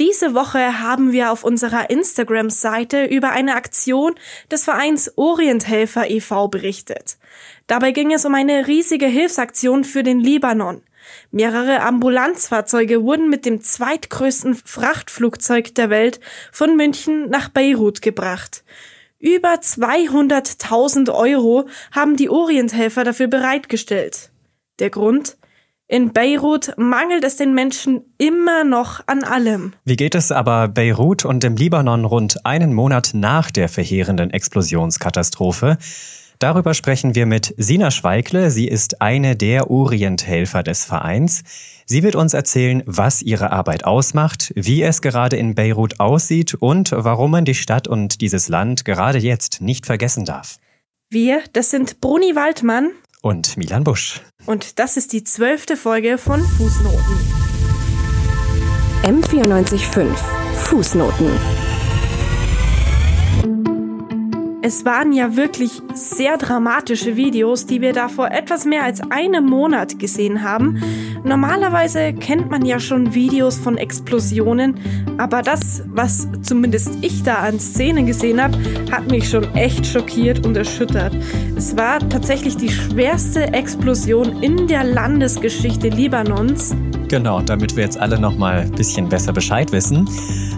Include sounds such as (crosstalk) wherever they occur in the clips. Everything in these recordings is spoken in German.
Diese Woche haben wir auf unserer Instagram-Seite über eine Aktion des Vereins Orienthelfer e.V. berichtet. Dabei ging es um eine riesige Hilfsaktion für den Libanon. Mehrere Ambulanzfahrzeuge wurden mit dem zweitgrößten Frachtflugzeug der Welt von München nach Beirut gebracht. Über 200.000 Euro haben die Orienthelfer dafür bereitgestellt. Der Grund? In Beirut mangelt es den Menschen immer noch an allem. Wie geht es aber Beirut und dem Libanon rund einen Monat nach der verheerenden Explosionskatastrophe? Darüber sprechen wir mit Sina Schweigle. Sie ist eine der Orienthelfer des Vereins. Sie wird uns erzählen, was ihre Arbeit ausmacht, wie es gerade in Beirut aussieht und warum man die Stadt und dieses Land gerade jetzt nicht vergessen darf. Wir, das sind Bruni Waldmann und Milan Busch. Und das ist die zwölfte Folge von Fußnoten. M945 Fußnoten es waren ja wirklich sehr dramatische Videos, die wir da vor etwas mehr als einem Monat gesehen haben. Normalerweise kennt man ja schon Videos von Explosionen, aber das, was zumindest ich da an Szenen gesehen habe, hat mich schon echt schockiert und erschüttert. Es war tatsächlich die schwerste Explosion in der Landesgeschichte Libanons. Genau, damit wir jetzt alle noch mal ein bisschen besser Bescheid wissen,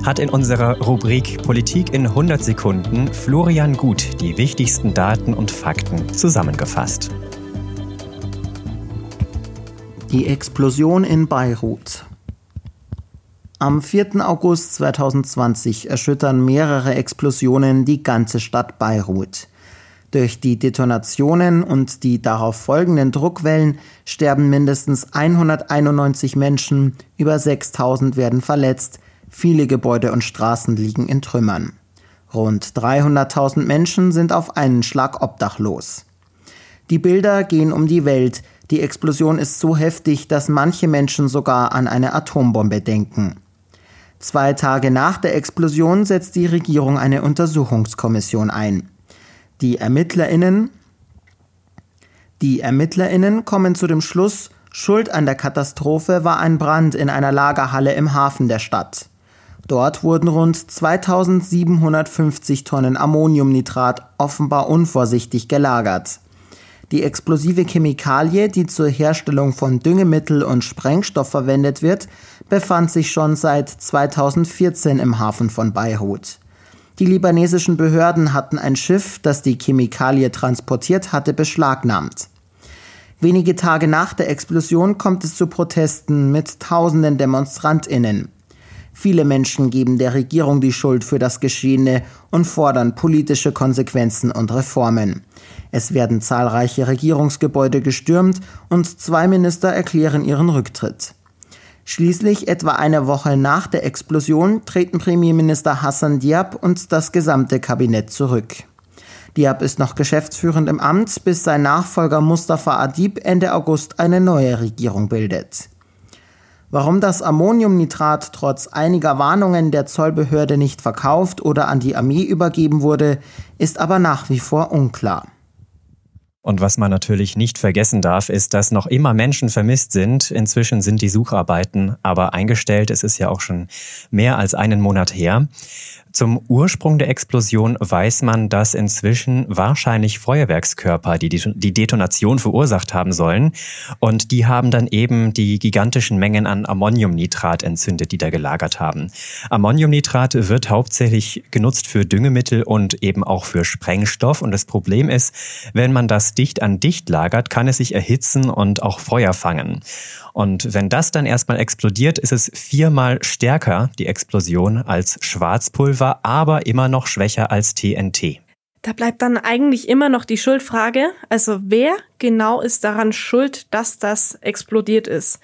hat in unserer Rubrik Politik in 100 Sekunden Florian Gut die wichtigsten Daten und Fakten zusammengefasst. Die Explosion in Beirut. Am 4. August 2020 erschüttern mehrere Explosionen die ganze Stadt Beirut. Durch die Detonationen und die darauf folgenden Druckwellen sterben mindestens 191 Menschen, über 6000 werden verletzt, viele Gebäude und Straßen liegen in Trümmern. Rund 300.000 Menschen sind auf einen Schlag obdachlos. Die Bilder gehen um die Welt. Die Explosion ist so heftig, dass manche Menschen sogar an eine Atombombe denken. Zwei Tage nach der Explosion setzt die Regierung eine Untersuchungskommission ein. Die ErmittlerInnen, die ErmittlerInnen kommen zu dem Schluss, Schuld an der Katastrophe war ein Brand in einer Lagerhalle im Hafen der Stadt. Dort wurden rund 2750 Tonnen Ammoniumnitrat offenbar unvorsichtig gelagert. Die explosive Chemikalie, die zur Herstellung von Düngemittel und Sprengstoff verwendet wird, befand sich schon seit 2014 im Hafen von Beirut. Die libanesischen Behörden hatten ein Schiff, das die Chemikalie transportiert hatte, beschlagnahmt. Wenige Tage nach der Explosion kommt es zu Protesten mit tausenden Demonstrantinnen. Viele Menschen geben der Regierung die Schuld für das Geschehene und fordern politische Konsequenzen und Reformen. Es werden zahlreiche Regierungsgebäude gestürmt und zwei Minister erklären ihren Rücktritt. Schließlich, etwa eine Woche nach der Explosion, treten Premierminister Hassan Diab und das gesamte Kabinett zurück. Diab ist noch geschäftsführend im Amt, bis sein Nachfolger Mustafa Adib Ende August eine neue Regierung bildet. Warum das Ammoniumnitrat trotz einiger Warnungen der Zollbehörde nicht verkauft oder an die Armee übergeben wurde, ist aber nach wie vor unklar. Und was man natürlich nicht vergessen darf, ist, dass noch immer Menschen vermisst sind. Inzwischen sind die Sucharbeiten aber eingestellt. Es ist ja auch schon mehr als einen Monat her. Zum Ursprung der Explosion weiß man, dass inzwischen wahrscheinlich Feuerwerkskörper die die Detonation verursacht haben sollen. Und die haben dann eben die gigantischen Mengen an Ammoniumnitrat entzündet, die da gelagert haben. Ammoniumnitrat wird hauptsächlich genutzt für Düngemittel und eben auch für Sprengstoff. Und das Problem ist, wenn man das dicht an dicht lagert, kann es sich erhitzen und auch Feuer fangen. Und wenn das dann erstmal explodiert, ist es viermal stärker, die Explosion, als Schwarzpulver, aber immer noch schwächer als TNT. Da bleibt dann eigentlich immer noch die Schuldfrage, also wer genau ist daran schuld, dass das explodiert ist.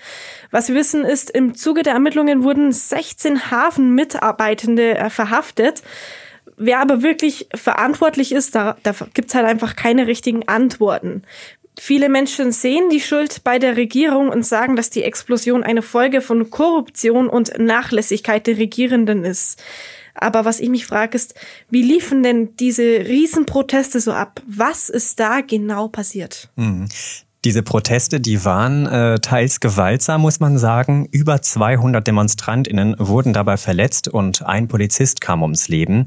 Was wir wissen ist, im Zuge der Ermittlungen wurden 16 Hafenmitarbeitende äh, verhaftet. Wer aber wirklich verantwortlich ist, da, da gibt's halt einfach keine richtigen Antworten. Viele Menschen sehen die Schuld bei der Regierung und sagen, dass die Explosion eine Folge von Korruption und Nachlässigkeit der Regierenden ist. Aber was ich mich frage, ist, wie liefen denn diese Riesenproteste so ab? Was ist da genau passiert? Diese Proteste, die waren äh, teils gewaltsam, muss man sagen. Über 200 Demonstrantinnen wurden dabei verletzt und ein Polizist kam ums Leben.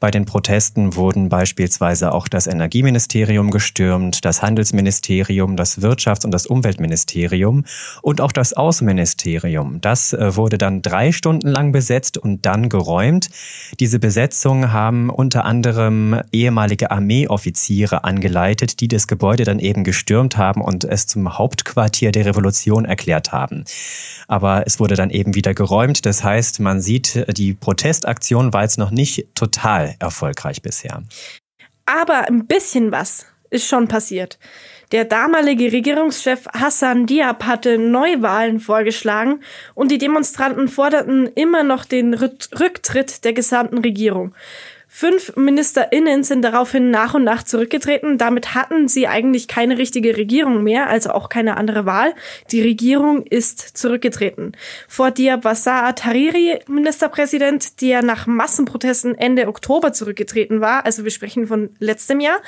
Bei den Protesten wurden beispielsweise auch das Energieministerium gestürmt, das Handelsministerium, das Wirtschafts- und das Umweltministerium und auch das Außenministerium. Das äh, wurde dann drei Stunden lang besetzt und dann geräumt. Diese Besetzung haben unter anderem ehemalige Armeeoffiziere angeleitet, die das Gebäude dann eben gestürmt haben haben und es zum Hauptquartier der Revolution erklärt haben. Aber es wurde dann eben wieder geräumt. Das heißt, man sieht, die Protestaktion war jetzt noch nicht total erfolgreich bisher. Aber ein bisschen was ist schon passiert. Der damalige Regierungschef Hassan Diab hatte Neuwahlen vorgeschlagen und die Demonstranten forderten immer noch den Rücktritt der gesamten Regierung. Fünf MinisterInnen sind daraufhin nach und nach zurückgetreten. Damit hatten sie eigentlich keine richtige Regierung mehr, also auch keine andere Wahl. Die Regierung ist zurückgetreten. Vor Diabasa Tariri, Ministerpräsident, der nach Massenprotesten Ende Oktober zurückgetreten war, also wir sprechen von letztem Jahr,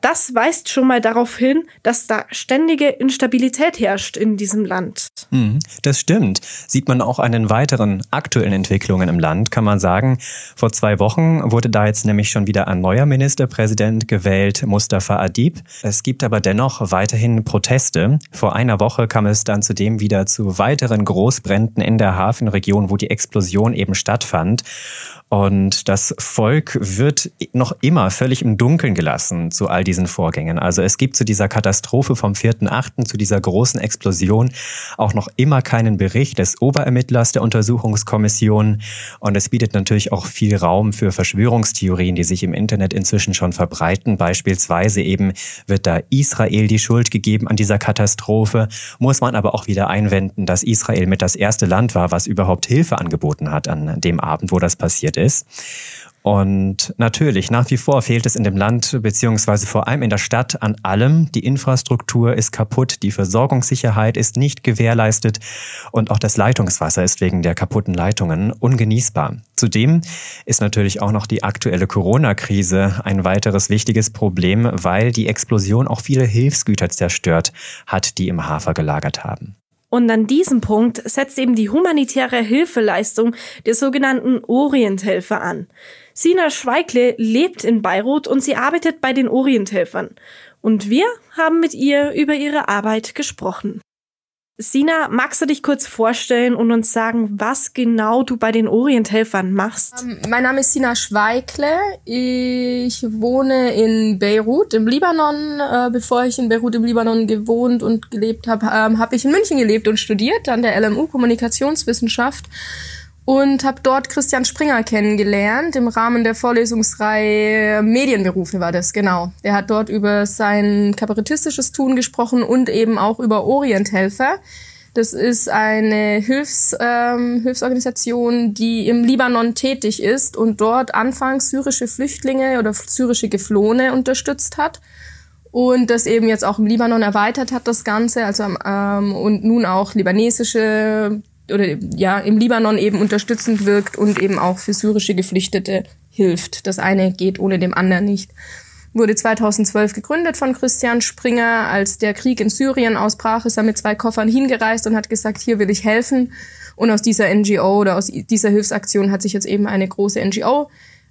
das weist schon mal darauf hin, dass da ständige Instabilität herrscht in diesem Land. Hm, das stimmt. Sieht man auch an den weiteren aktuellen Entwicklungen im Land, kann man sagen. Vor zwei Wochen wurde da jetzt nämlich schon wieder ein neuer Ministerpräsident gewählt, Mustafa Adib. Es gibt aber dennoch weiterhin Proteste. Vor einer Woche kam es dann zudem wieder zu weiteren Großbränden in der Hafenregion, wo die Explosion eben stattfand. Und das Volk wird noch immer völlig im Dunkeln gelassen zu all diesen Vorgängen. Also es gibt zu dieser Katastrophe vom 4.8., zu dieser großen Explosion auch noch immer keinen Bericht des Oberermittlers der Untersuchungskommission. Und es bietet natürlich auch viel Raum für Verschwörungstheorien, die sich im Internet inzwischen schon verbreiten. Beispielsweise eben wird da Israel die Schuld gegeben an dieser Katastrophe. Muss man aber auch wieder einwenden, dass Israel mit das erste Land war, was überhaupt Hilfe angeboten hat an dem Abend, wo das passiert ist. Und natürlich, nach wie vor fehlt es in dem Land beziehungsweise vor allem in der Stadt an allem. Die Infrastruktur ist kaputt, die Versorgungssicherheit ist nicht gewährleistet und auch das Leitungswasser ist wegen der kaputten Leitungen ungenießbar. Zudem ist natürlich auch noch die aktuelle Corona-Krise ein weiteres wichtiges Problem, weil die Explosion auch viele Hilfsgüter zerstört hat, die im Hafer gelagert haben. Und an diesem Punkt setzt eben die humanitäre Hilfeleistung der sogenannten Orienthelfer an. Sina Schweikle lebt in Beirut und sie arbeitet bei den Orienthelfern. Und wir haben mit ihr über ihre Arbeit gesprochen. Sina, magst du dich kurz vorstellen und uns sagen, was genau du bei den Orienthelfern machst? Ähm, mein Name ist Sina Schweikle. Ich wohne in Beirut im Libanon. Äh, bevor ich in Beirut im Libanon gewohnt und gelebt habe, ähm, habe ich in München gelebt und studiert an der LMU Kommunikationswissenschaft und habe dort Christian Springer kennengelernt im Rahmen der Vorlesungsreihe Medienberufe war das genau. Er hat dort über sein kabarettistisches Tun gesprochen und eben auch über Orienthelfer. Das ist eine Hilfs, ähm, Hilfsorganisation, die im Libanon tätig ist und dort anfangs syrische Flüchtlinge oder syrische Geflohene unterstützt hat und das eben jetzt auch im Libanon erweitert hat, das Ganze, also ähm, und nun auch libanesische oder ja im Libanon eben unterstützend wirkt und eben auch für syrische Geflüchtete hilft. Das eine geht ohne dem anderen nicht. Wurde 2012 gegründet von Christian Springer. Als der Krieg in Syrien ausbrach, ist er mit zwei Koffern hingereist und hat gesagt, hier will ich helfen. Und aus dieser NGO oder aus dieser Hilfsaktion hat sich jetzt eben eine große NGO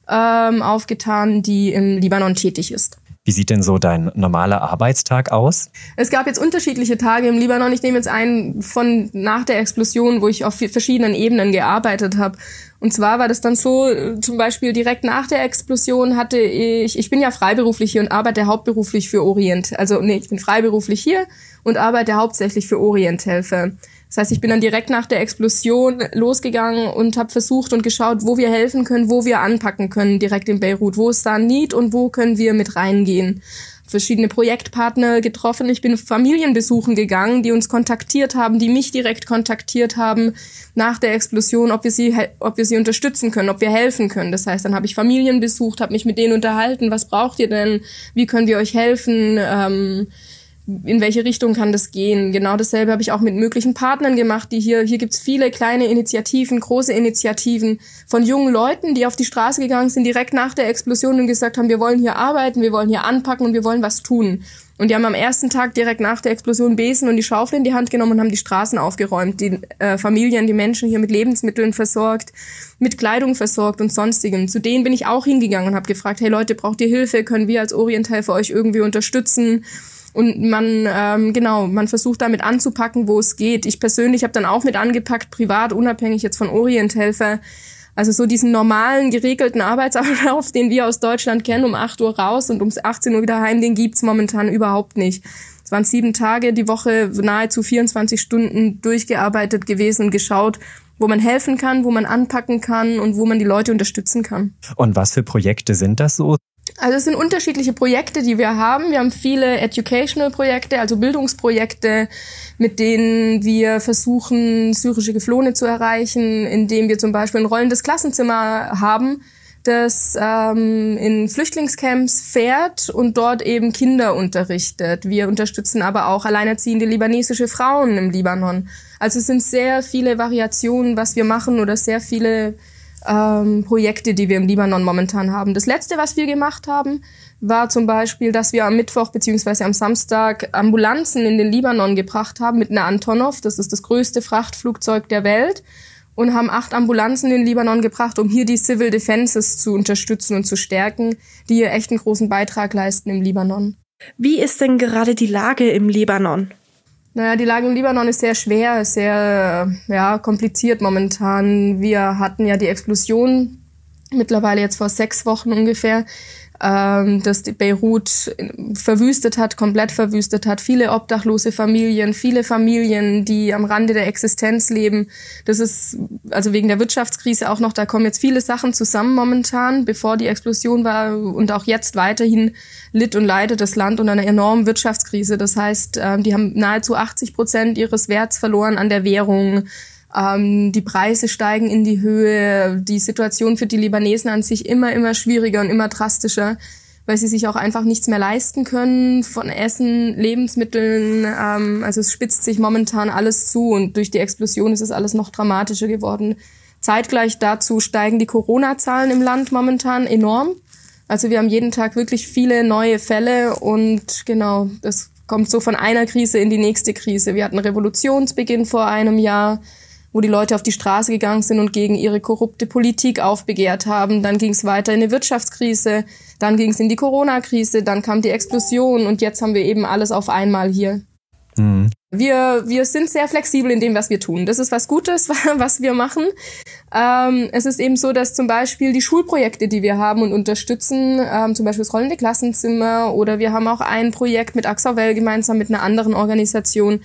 ähm, aufgetan, die im Libanon tätig ist. Wie sieht denn so dein normaler Arbeitstag aus? Es gab jetzt unterschiedliche Tage im Libanon. Ich nehme jetzt einen von nach der Explosion, wo ich auf verschiedenen Ebenen gearbeitet habe. Und zwar war das dann so, zum Beispiel direkt nach der Explosion hatte ich, ich bin ja freiberuflich hier und arbeite hauptberuflich für Orient. Also nee, ich bin freiberuflich hier und arbeite hauptsächlich für Orienthelfer. Das heißt, ich bin dann direkt nach der Explosion losgegangen und habe versucht und geschaut, wo wir helfen können, wo wir anpacken können, direkt in Beirut. Wo ist da Need und wo können wir mit reingehen? Verschiedene Projektpartner getroffen. Ich bin Familienbesuchen gegangen, die uns kontaktiert haben, die mich direkt kontaktiert haben nach der Explosion, ob wir sie, ob wir sie unterstützen können, ob wir helfen können. Das heißt, dann habe ich Familien besucht, habe mich mit denen unterhalten. Was braucht ihr denn? Wie können wir euch helfen? Ähm, in welche Richtung kann das gehen. Genau dasselbe habe ich auch mit möglichen Partnern gemacht, die hier, hier gibt's viele kleine Initiativen, große Initiativen von jungen Leuten, die auf die Straße gegangen sind, direkt nach der Explosion und gesagt haben, wir wollen hier arbeiten, wir wollen hier anpacken und wir wollen was tun. Und die haben am ersten Tag direkt nach der Explosion Besen und die Schaufel in die Hand genommen und haben die Straßen aufgeräumt, die äh, Familien, die Menschen hier mit Lebensmitteln versorgt, mit Kleidung versorgt und sonstigem. Zu denen bin ich auch hingegangen und habe gefragt, hey Leute, braucht ihr Hilfe? Können wir als Orienthelfer euch irgendwie unterstützen? Und man, ähm, genau, man versucht damit anzupacken, wo es geht. Ich persönlich habe dann auch mit angepackt, privat, unabhängig jetzt von Orienthelfer, also so diesen normalen, geregelten Arbeitsablauf, (laughs) den wir aus Deutschland kennen, um 8 Uhr raus und um 18 Uhr wieder heim, den gibt's momentan überhaupt nicht. Es waren sieben Tage die Woche, nahezu 24 Stunden durchgearbeitet gewesen und geschaut, wo man helfen kann, wo man anpacken kann und wo man die Leute unterstützen kann. Und was für Projekte sind das so? Also es sind unterschiedliche Projekte, die wir haben. Wir haben viele Educational-Projekte, also Bildungsprojekte, mit denen wir versuchen, syrische Geflohene zu erreichen, indem wir zum Beispiel ein rollendes Klassenzimmer haben, das ähm, in Flüchtlingscamps fährt und dort eben Kinder unterrichtet. Wir unterstützen aber auch alleinerziehende libanesische Frauen im Libanon. Also es sind sehr viele Variationen, was wir machen oder sehr viele ähm, Projekte, die wir im Libanon momentan haben. Das letzte, was wir gemacht haben, war zum Beispiel, dass wir am Mittwoch beziehungsweise am Samstag Ambulanzen in den Libanon gebracht haben mit einer Antonov. Das ist das größte Frachtflugzeug der Welt und haben acht Ambulanzen in den Libanon gebracht, um hier die Civil Defenses zu unterstützen und zu stärken, die hier echt einen großen Beitrag leisten im Libanon. Wie ist denn gerade die Lage im Libanon? Naja, die Lage im Libanon ist sehr schwer, sehr ja, kompliziert momentan. Wir hatten ja die Explosion mittlerweile jetzt vor sechs Wochen ungefähr ähm, das Beirut verwüstet hat, komplett verwüstet hat. Viele obdachlose Familien, viele Familien, die am Rande der Existenz leben. Das ist also wegen der Wirtschaftskrise auch noch, da kommen jetzt viele Sachen zusammen momentan, bevor die Explosion war und auch jetzt weiterhin litt und leidet das Land unter einer enormen Wirtschaftskrise. Das heißt, ähm, die haben nahezu 80 Prozent ihres Werts verloren an der Währung. Ähm, die Preise steigen in die Höhe. Die Situation für die Libanesen an sich immer, immer schwieriger und immer drastischer, weil sie sich auch einfach nichts mehr leisten können von Essen, Lebensmitteln. Ähm, also es spitzt sich momentan alles zu und durch die Explosion ist es alles noch dramatischer geworden. Zeitgleich dazu steigen die Corona-Zahlen im Land momentan enorm. Also wir haben jeden Tag wirklich viele neue Fälle und genau, das kommt so von einer Krise in die nächste Krise. Wir hatten Revolutionsbeginn vor einem Jahr wo die Leute auf die Straße gegangen sind und gegen ihre korrupte Politik aufbegehrt haben. Dann ging es weiter in eine Wirtschaftskrise, dann ging es in die Corona-Krise, dann kam die Explosion und jetzt haben wir eben alles auf einmal hier. Mhm. Wir, wir sind sehr flexibel in dem, was wir tun. Das ist was Gutes, (laughs) was wir machen. Ähm, es ist eben so, dass zum Beispiel die Schulprojekte, die wir haben und unterstützen, ähm, zum Beispiel das rollende Klassenzimmer oder wir haben auch ein Projekt mit Axawell gemeinsam mit einer anderen Organisation,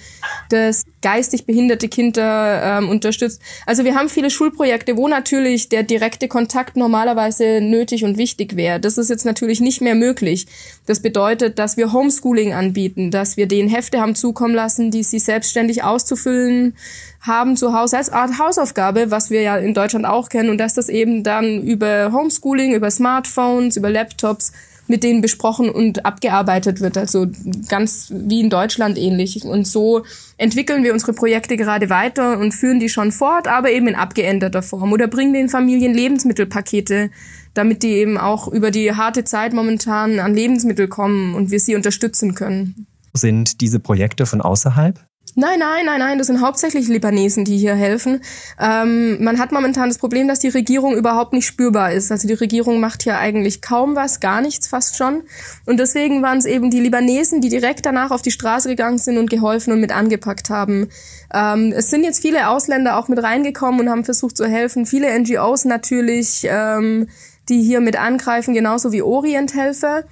das geistig behinderte Kinder ähm, unterstützt. Also wir haben viele Schulprojekte, wo natürlich der direkte Kontakt normalerweise nötig und wichtig wäre. Das ist jetzt natürlich nicht mehr möglich. Das bedeutet, dass wir Homeschooling anbieten, dass wir denen Hefte haben zukommen lassen, die sie selbstständig auszufüllen haben zu Hause als Art Hausaufgabe, was wir ja in Deutschland auch kennen und dass das eben dann über Homeschooling, über Smartphones, über Laptops mit denen besprochen und abgearbeitet wird, also ganz wie in Deutschland ähnlich. Und so entwickeln wir unsere Projekte gerade weiter und führen die schon fort, aber eben in abgeänderter Form oder bringen den Familien Lebensmittelpakete, damit die eben auch über die harte Zeit momentan an Lebensmittel kommen und wir sie unterstützen können. Sind diese Projekte von außerhalb? Nein, nein, nein, nein, das sind hauptsächlich Libanesen, die hier helfen. Ähm, man hat momentan das Problem, dass die Regierung überhaupt nicht spürbar ist. Also die Regierung macht hier eigentlich kaum was, gar nichts fast schon. Und deswegen waren es eben die Libanesen, die direkt danach auf die Straße gegangen sind und geholfen und mit angepackt haben. Ähm, es sind jetzt viele Ausländer auch mit reingekommen und haben versucht zu helfen. Viele NGOs natürlich, ähm, die hier mit angreifen, genauso wie Orienthelfer.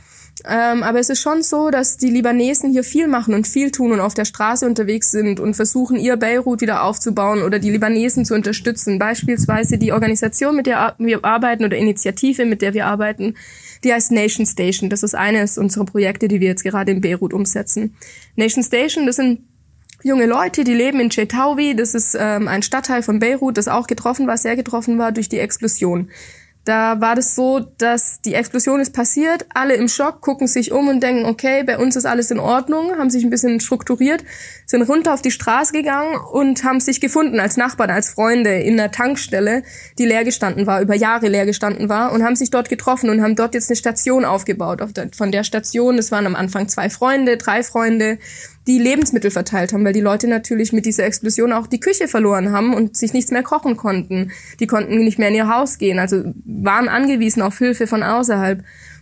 Ähm, aber es ist schon so, dass die Libanesen hier viel machen und viel tun und auf der Straße unterwegs sind und versuchen, ihr Beirut wieder aufzubauen oder die Libanesen zu unterstützen. Beispielsweise die Organisation, mit der wir arbeiten oder Initiative, mit der wir arbeiten, die heißt Nation Station. Das ist eines unserer Projekte, die wir jetzt gerade in Beirut umsetzen. Nation Station, das sind junge Leute, die leben in Chetawi. Das ist ähm, ein Stadtteil von Beirut, das auch getroffen war, sehr getroffen war durch die Explosion. Da war das so, dass die Explosion ist passiert, alle im Schock, gucken sich um und denken, okay, bei uns ist alles in Ordnung, haben sich ein bisschen strukturiert, sind runter auf die Straße gegangen und haben sich gefunden als Nachbarn, als Freunde in einer Tankstelle, die leer gestanden war, über Jahre leer gestanden war und haben sich dort getroffen und haben dort jetzt eine Station aufgebaut. Von der Station, es waren am Anfang zwei Freunde, drei Freunde, die Lebensmittel verteilt haben, weil die Leute natürlich mit dieser Explosion auch die Küche verloren haben und sich nichts mehr kochen konnten. Die konnten nicht mehr in ihr Haus gehen, also waren angewiesen auf Hilfe von außerhalb.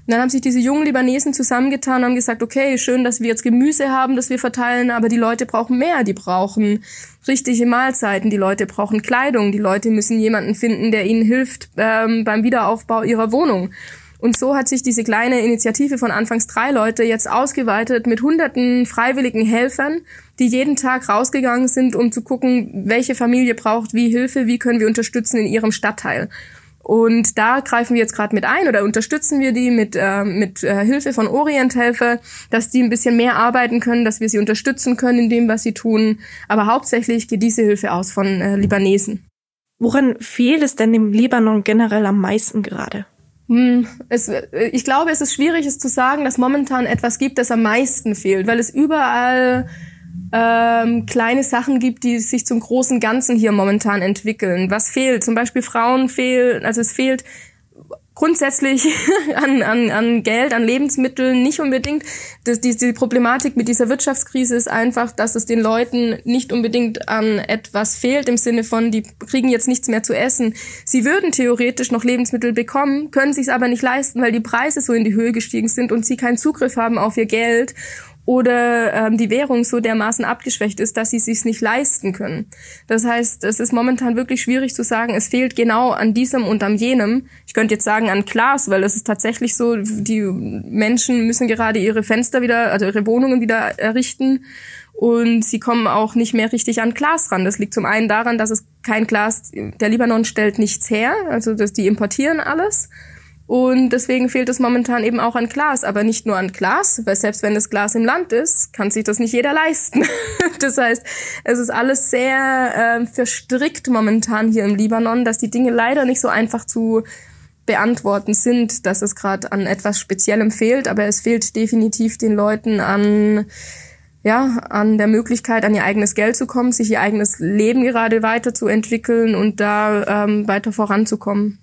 Und dann haben sich diese jungen Libanesen zusammengetan und haben gesagt, okay, schön, dass wir jetzt Gemüse haben, das wir verteilen, aber die Leute brauchen mehr. Die brauchen richtige Mahlzeiten, die Leute brauchen Kleidung, die Leute müssen jemanden finden, der ihnen hilft ähm, beim Wiederaufbau ihrer Wohnung. Und so hat sich diese kleine Initiative von anfangs drei Leute jetzt ausgeweitet mit hunderten freiwilligen Helfern, die jeden Tag rausgegangen sind, um zu gucken, welche Familie braucht wie Hilfe, wie können wir unterstützen in ihrem Stadtteil. Und da greifen wir jetzt gerade mit ein oder unterstützen wir die mit, äh, mit äh, Hilfe von Orienthelfer, dass die ein bisschen mehr arbeiten können, dass wir sie unterstützen können in dem, was sie tun. Aber hauptsächlich geht diese Hilfe aus von äh, Libanesen. Woran fehlt es denn im Libanon generell am meisten gerade? Hm, es, ich glaube, es ist schwierig, es zu sagen, dass momentan etwas gibt, das am meisten fehlt, weil es überall ähm, kleine Sachen gibt, die sich zum großen Ganzen hier momentan entwickeln. Was fehlt? Zum Beispiel Frauen fehlen, also es fehlt grundsätzlich (laughs) an, an, an Geld, an Lebensmitteln nicht unbedingt. Das, die, die Problematik mit dieser Wirtschaftskrise ist einfach, dass es den Leuten nicht unbedingt an etwas fehlt im Sinne von, die kriegen jetzt nichts mehr zu essen. Sie würden theoretisch noch Lebensmittel bekommen, können sich es aber nicht leisten, weil die Preise so in die Höhe gestiegen sind und sie keinen Zugriff haben auf ihr Geld oder ähm, die Währung so dermaßen abgeschwächt ist, dass sie sich nicht leisten können. Das heißt, es ist momentan wirklich schwierig zu sagen, es fehlt genau an diesem und an jenem. Ich könnte jetzt sagen an Glas, weil es ist tatsächlich so, die Menschen müssen gerade ihre Fenster wieder, also ihre Wohnungen wieder errichten und sie kommen auch nicht mehr richtig an Glas ran. Das liegt zum einen daran, dass es kein Glas, der Libanon stellt nichts her, also dass die importieren alles. Und deswegen fehlt es momentan eben auch an Glas, aber nicht nur an Glas, weil selbst wenn das Glas im Land ist, kann sich das nicht jeder leisten. (laughs) das heißt, es ist alles sehr äh, verstrickt momentan hier im Libanon, dass die Dinge leider nicht so einfach zu beantworten sind, dass es gerade an etwas Speziellem fehlt, aber es fehlt definitiv den Leuten an ja, an der Möglichkeit, an ihr eigenes Geld zu kommen, sich ihr eigenes Leben gerade weiterzuentwickeln und da ähm, weiter voranzukommen.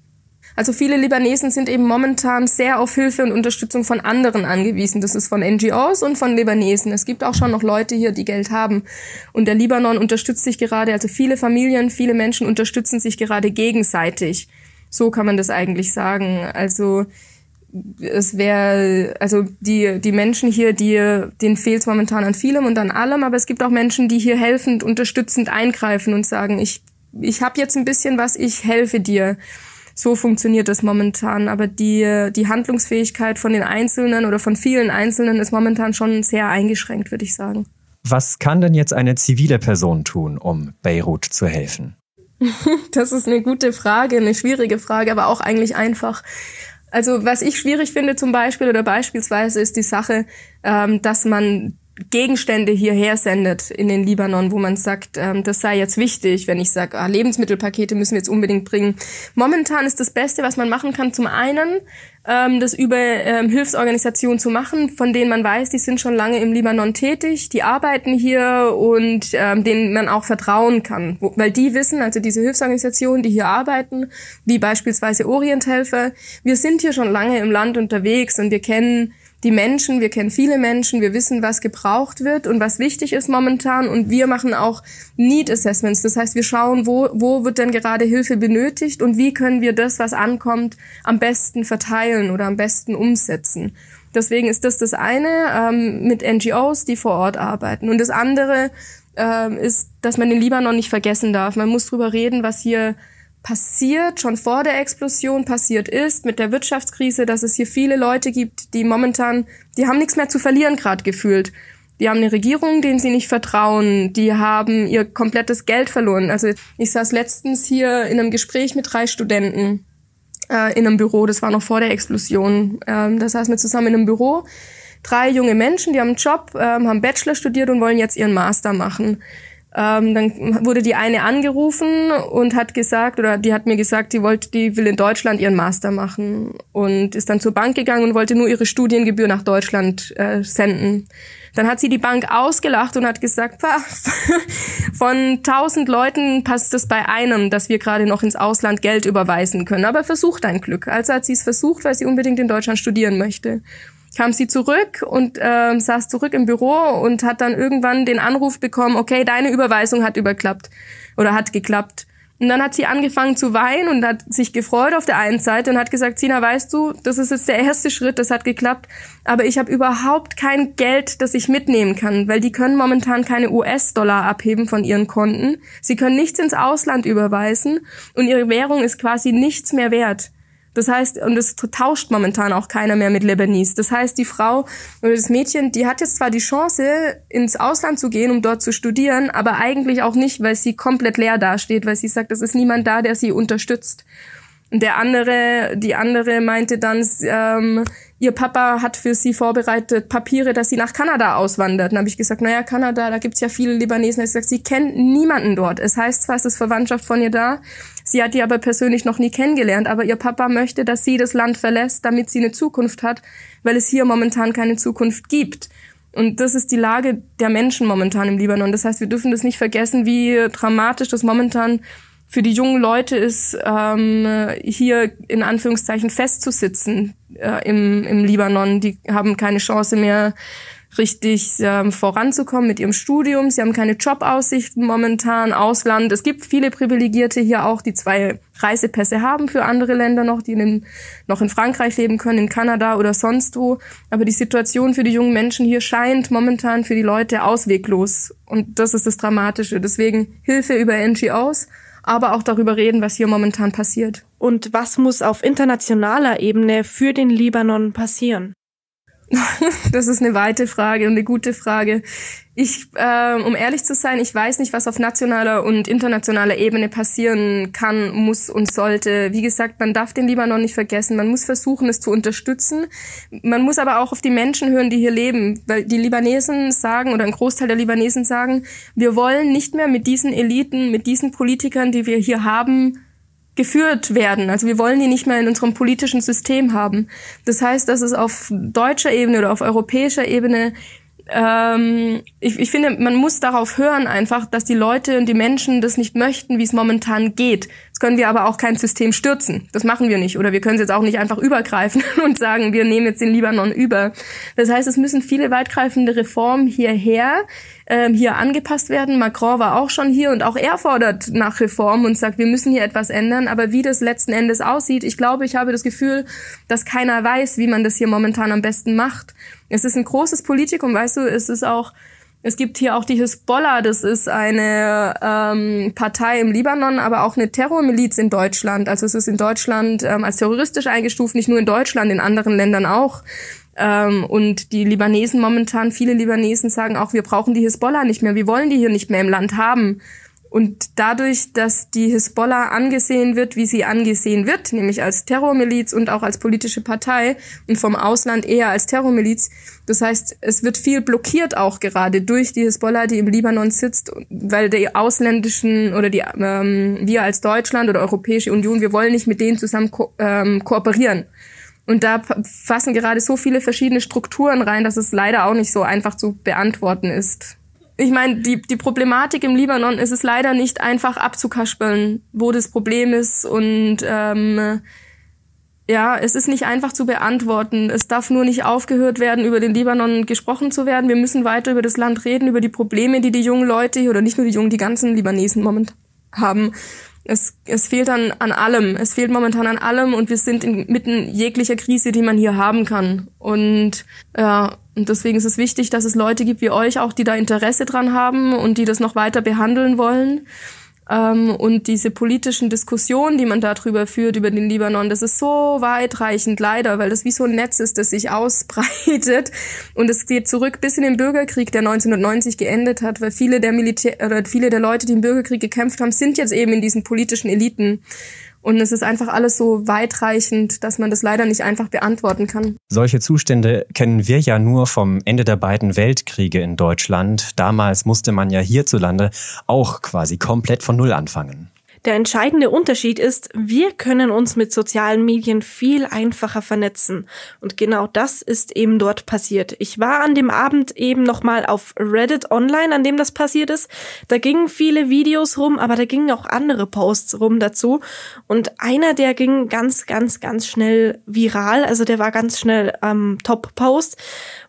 Also viele Libanesen sind eben momentan sehr auf Hilfe und Unterstützung von anderen angewiesen. Das ist von NGOs und von Libanesen. Es gibt auch schon noch Leute hier, die Geld haben. Und der Libanon unterstützt sich gerade, also viele Familien, viele Menschen unterstützen sich gerade gegenseitig. So kann man das eigentlich sagen. Also es wäre, also die, die Menschen hier, die, denen fehlt es momentan an vielem und an allem, aber es gibt auch Menschen, die hier helfend, unterstützend eingreifen und sagen, ich, ich habe jetzt ein bisschen was, ich helfe dir. So funktioniert das momentan. Aber die, die Handlungsfähigkeit von den Einzelnen oder von vielen Einzelnen ist momentan schon sehr eingeschränkt, würde ich sagen. Was kann denn jetzt eine zivile Person tun, um Beirut zu helfen? (laughs) Das ist eine gute Frage, eine schwierige Frage, aber auch eigentlich einfach. Also was ich schwierig finde zum Beispiel oder beispielsweise ist die Sache, ähm, dass man Gegenstände hierher sendet in den Libanon, wo man sagt, ähm, das sei jetzt wichtig, wenn ich sage, ah, Lebensmittelpakete müssen wir jetzt unbedingt bringen. Momentan ist das Beste, was man machen kann, zum einen ähm, das über ähm, Hilfsorganisationen zu machen, von denen man weiß, die sind schon lange im Libanon tätig, die arbeiten hier und ähm, denen man auch vertrauen kann, weil die wissen, also diese Hilfsorganisationen, die hier arbeiten, wie beispielsweise Orienthelfer, wir sind hier schon lange im Land unterwegs und wir kennen die Menschen, wir kennen viele Menschen, wir wissen, was gebraucht wird und was wichtig ist momentan und wir machen auch Need Assessments. Das heißt, wir schauen, wo, wo wird denn gerade Hilfe benötigt und wie können wir das, was ankommt, am besten verteilen oder am besten umsetzen. Deswegen ist das das eine ähm, mit NGOs, die vor Ort arbeiten. Und das andere ähm, ist, dass man den Libanon nicht vergessen darf. Man muss drüber reden, was hier passiert, schon vor der Explosion passiert ist, mit der Wirtschaftskrise, dass es hier viele Leute gibt, die momentan, die haben nichts mehr zu verlieren gerade gefühlt. Die haben eine Regierung, denen sie nicht vertrauen. Die haben ihr komplettes Geld verloren. Also ich saß letztens hier in einem Gespräch mit drei Studenten äh, in einem Büro. Das war noch vor der Explosion. Ähm, da saßen wir zusammen in einem Büro. Drei junge Menschen, die haben einen Job, ähm, haben Bachelor studiert und wollen jetzt ihren Master machen Ähm, dann wurde die eine angerufen und hat gesagt, oder die hat mir gesagt, die wollte, die will in Deutschland ihren Master machen und ist dann zur Bank gegangen und wollte nur ihre Studiengebühr nach Deutschland äh, senden. Dann hat sie die Bank ausgelacht und hat gesagt, (laughs) von tausend Leuten passt es bei einem, dass wir gerade noch ins Ausland Geld überweisen können. Aber versuch dein Glück. Also hat sie es versucht, weil sie unbedingt in Deutschland studieren möchte kam sie zurück und äh, saß zurück im Büro und hat dann irgendwann den Anruf bekommen, okay, deine Überweisung hat überklappt oder hat geklappt. Und dann hat sie angefangen zu weinen und hat sich gefreut auf der einen Seite und hat gesagt, Sina, weißt du, das ist jetzt der erste Schritt, das hat geklappt, aber ich habe überhaupt kein Geld, das ich mitnehmen kann, weil die können momentan keine US-Dollar abheben von ihren Konten. Sie können nichts ins Ausland überweisen und ihre Währung ist quasi nichts mehr wert. Das heißt, und es tauscht momentan auch keiner mehr mit Lebanese. Das heißt, die Frau oder das Mädchen, die hat jetzt zwar die Chance, ins Ausland zu gehen, um dort zu studieren, aber eigentlich auch nicht, weil sie komplett leer dasteht, weil sie sagt, es ist niemand da, der sie unterstützt. Der andere, die andere meinte dann, ähm, ihr Papa hat für sie vorbereitet Papiere, dass sie nach Kanada auswandert. Dann habe ich gesagt, naja, Kanada, da gibt's ja viele Libanesen. Ich gesagt, sie kennt niemanden dort. Es heißt zwar, es ist Verwandtschaft von ihr da, sie hat die aber persönlich noch nie kennengelernt, aber ihr Papa möchte, dass sie das Land verlässt, damit sie eine Zukunft hat, weil es hier momentan keine Zukunft gibt. Und das ist die Lage der Menschen momentan im Libanon. Das heißt, wir dürfen das nicht vergessen, wie dramatisch das momentan für die jungen Leute ist, ähm, hier in Anführungszeichen festzusitzen äh, im, im Libanon. Die haben keine Chance mehr, richtig ähm, voranzukommen mit ihrem Studium. Sie haben keine Jobaussichten momentan, Ausland. Es gibt viele Privilegierte hier auch, die zwei Reisepässe haben für andere Länder noch, die in noch in Frankreich leben können, in Kanada oder sonst wo. Aber die Situation für die jungen Menschen hier scheint momentan für die Leute ausweglos. Und das ist das Dramatische. Deswegen Hilfe über NGOs aber auch darüber reden, was hier momentan passiert. Und was muss auf internationaler Ebene für den Libanon passieren? (laughs) das ist eine weite Frage und eine gute Frage. Ich, äh, um ehrlich zu sein, ich weiß nicht, was auf nationaler und internationaler Ebene passieren kann, muss und sollte. Wie gesagt, man darf den Libanon nicht vergessen. Man muss versuchen, es zu unterstützen. Man muss aber auch auf die Menschen hören, die hier leben, weil die Libanesen sagen oder ein Großteil der Libanesen sagen, wir wollen nicht mehr mit diesen Eliten, mit diesen Politikern, die wir hier haben, geführt werden. Also wir wollen die nicht mehr in unserem politischen System haben. Das heißt, dass es auf deutscher Ebene oder auf europäischer Ebene ähm, ich, ich finde, man muss darauf hören einfach, dass die Leute und die Menschen das nicht möchten, wie es momentan geht. Jetzt können wir aber auch kein System stürzen. Das machen wir nicht. Oder wir können es jetzt auch nicht einfach übergreifen (laughs) und sagen, wir nehmen jetzt den Libanon über. Das heißt, es müssen viele weitgreifende Reformen hierher, ähm, hier angepasst werden. Macron war auch schon hier und auch er fordert nach Reform und sagt, wir müssen hier etwas ändern. Aber wie das letzten Endes aussieht, ich glaube, ich habe das Gefühl, dass keiner weiß, wie man das hier momentan am besten macht. Es ist ein großes Politikum, weißt du, es ist auch es gibt hier auch die Hisbollah, das ist eine ähm, Partei im Libanon, aber auch eine Terrormiliz in Deutschland. Also es ist in Deutschland ähm, als terroristisch eingestuft, nicht nur in Deutschland, in anderen Ländern auch. Ähm, und die Libanesen momentan, viele Libanesen sagen auch, wir brauchen die Hisbollah nicht mehr, wir wollen die hier nicht mehr im Land haben. Und dadurch, dass die Hisbollah angesehen wird, wie sie angesehen wird, nämlich als Terrormiliz und auch als politische Partei und vom Ausland eher als Terrormiliz, das heißt, es wird viel blockiert auch gerade durch die Hisbollah, die im Libanon sitzt, weil die ausländischen oder die ähm, wir als Deutschland oder Europäische Union, wir wollen nicht mit denen zusammen ko ähm, kooperieren. Und da fassen gerade so viele verschiedene Strukturen rein, dass es leider auch nicht so einfach zu beantworten ist ich meine, die, die Problematik im Libanon ist es leider nicht einfach abzukaspeln, wo das Problem ist und ähm, ja, es ist nicht einfach zu beantworten. Es darf nur nicht aufgehört werden, über den Libanon gesprochen zu werden. Wir müssen weiter über das Land reden, über die Probleme, die die jungen Leute oder nicht nur die jungen, die ganzen Libanesen momentan haben. Es, es fehlt an, an allem. Es fehlt momentan an allem und wir sind inmitten jeglicher Krise, die man hier haben kann. Und ja, und deswegen ist es wichtig, dass es Leute gibt wie euch auch, die da Interesse dran haben und die das noch weiter behandeln wollen. Ähm, und diese politischen Diskussionen, die man darüber führt, über den Libanon, das ist so weitreichend leider, weil das wie so ein Netz ist, das sich ausbreitet. Und es geht zurück bis in den Bürgerkrieg, der 1990 geendet hat, weil viele der Militär oder viele der Leute, die im Bürgerkrieg gekämpft haben, sind jetzt eben in diesen politischen Eliten. Und es ist einfach alles so weitreichend, dass man das leider nicht einfach beantworten kann. Solche Zustände kennen wir ja nur vom Ende der beiden Weltkriege in Deutschland. Damals musste man ja hierzulande auch quasi komplett von Null anfangen. Der entscheidende Unterschied ist, wir können uns mit sozialen Medien viel einfacher vernetzen. Und genau das ist eben dort passiert. Ich war an dem Abend eben nochmal auf Reddit online, an dem das passiert ist. Da gingen viele Videos rum, aber da gingen auch andere Posts rum dazu. Und einer, der ging ganz, ganz, ganz schnell viral. Also der war ganz schnell ähm, Top-Post.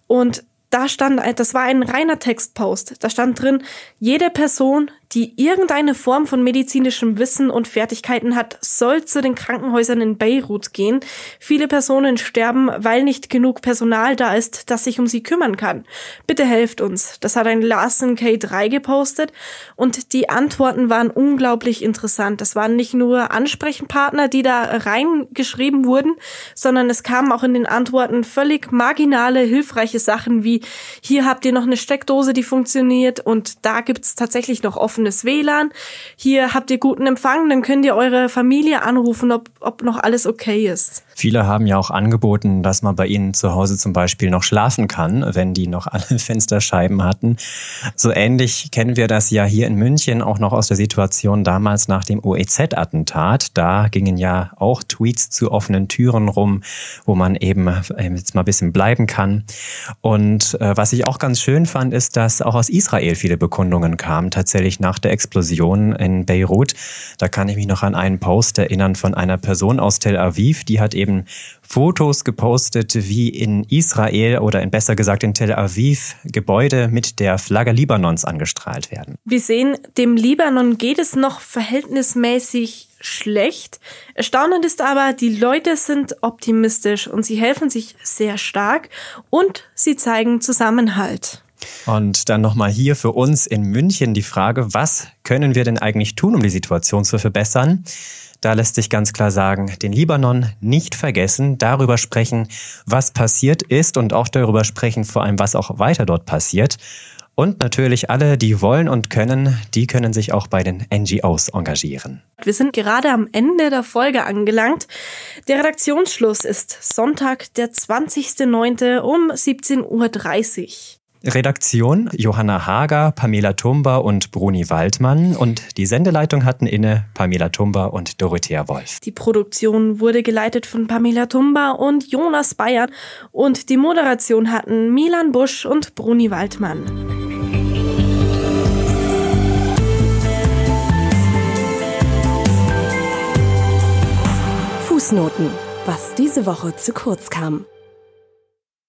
Und da stand, das war ein reiner Textpost. Da stand drin, jede Person, die irgendeine Form von medizinischem Wissen und Fertigkeiten hat, soll zu den Krankenhäusern in Beirut gehen. Viele Personen sterben, weil nicht genug Personal da ist, das sich um sie kümmern kann. Bitte helft uns. Das hat ein Larsen K3 gepostet und die Antworten waren unglaublich interessant. Das waren nicht nur Ansprechpartner, die da reingeschrieben wurden, sondern es kamen auch in den Antworten völlig marginale, hilfreiche Sachen wie hier habt ihr noch eine Steckdose, die funktioniert und da gibt's tatsächlich noch offen offenes WLAN. Hier habt ihr guten Empfang, dann könnt ihr eure Familie anrufen, ob, ob noch alles okay ist. Viele haben ja auch angeboten, dass man bei ihnen zu Hause zum Beispiel noch schlafen kann, wenn die noch (laughs) alle Fensterscheiben hatten. So ähnlich kennen wir das ja hier in München auch noch aus der Situation damals nach dem OEZ-Attentat. Da gingen ja auch Tweets zu offenen Türen rum, wo man eben äh, jetzt mal ein bisschen bleiben kann. Und äh, was ich auch ganz schön fand, ist, dass auch aus Israel viele Bekundungen kamen, tatsächlich nach der Explosion in Beirut. Da kann ich mich noch an einen Post erinnern von einer Person aus Tel Aviv, die hat eben Fotos gepostet, wie in Israel oder in besser gesagt in Tel Aviv Gebäude mit der Flagge Libanons angestrahlt werden. Wir sehen, dem Libanon geht es noch verhältnismäßig schlecht. Erstaunend ist aber, die Leute sind optimistisch und sie helfen sich sehr stark und sie zeigen Zusammenhalt. Und dann nochmal hier für uns in München die Frage, was können wir denn eigentlich tun, um die Situation zu verbessern? Da lässt sich ganz klar sagen, den Libanon nicht vergessen, darüber sprechen, was passiert ist und auch darüber sprechen, vor allem, was auch weiter dort passiert. Und natürlich alle, die wollen und können, die können sich auch bei den NGOs engagieren. Wir sind gerade am Ende der Folge angelangt. Der Redaktionsschluss ist Sonntag, der 20.09. um 17.30 Uhr. Redaktion Johanna Hager, Pamela Tumba und Bruni Waldmann und die Sendeleitung hatten inne Pamela Tumba und Dorothea Wolf. Die Produktion wurde geleitet von Pamela Tumba und Jonas Bayer und die Moderation hatten Milan Busch und Bruni Waldmann. Fußnoten, was diese Woche zu kurz kam.